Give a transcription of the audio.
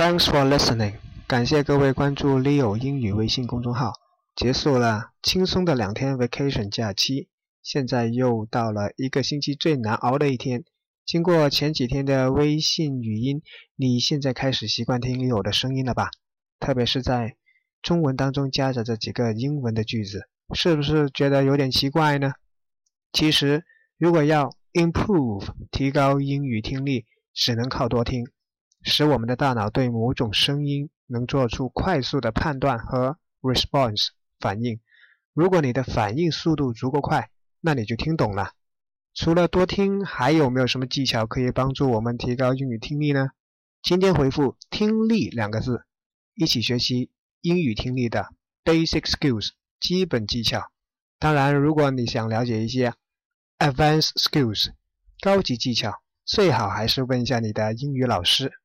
Thanks for listening，感谢各位关注 Leo 英语微信公众号。结束了轻松的两天 vacation 假期，现在又到了一个星期最难熬的一天。经过前几天的微信语音，你现在开始习惯听 Leo 的声音了吧？特别是在中文当中夹杂着几个英文的句子，是不是觉得有点奇怪呢？其实，如果要 improve 提高英语听力，只能靠多听。使我们的大脑对某种声音能做出快速的判断和 response 反应。如果你的反应速度足够快，那你就听懂了。除了多听，还有没有什么技巧可以帮助我们提高英语听力呢？今天回复“听力”两个字，一起学习英语听力的 basic skills 基本技巧。当然，如果你想了解一些 advanced skills 高级技巧，最好还是问一下你的英语老师。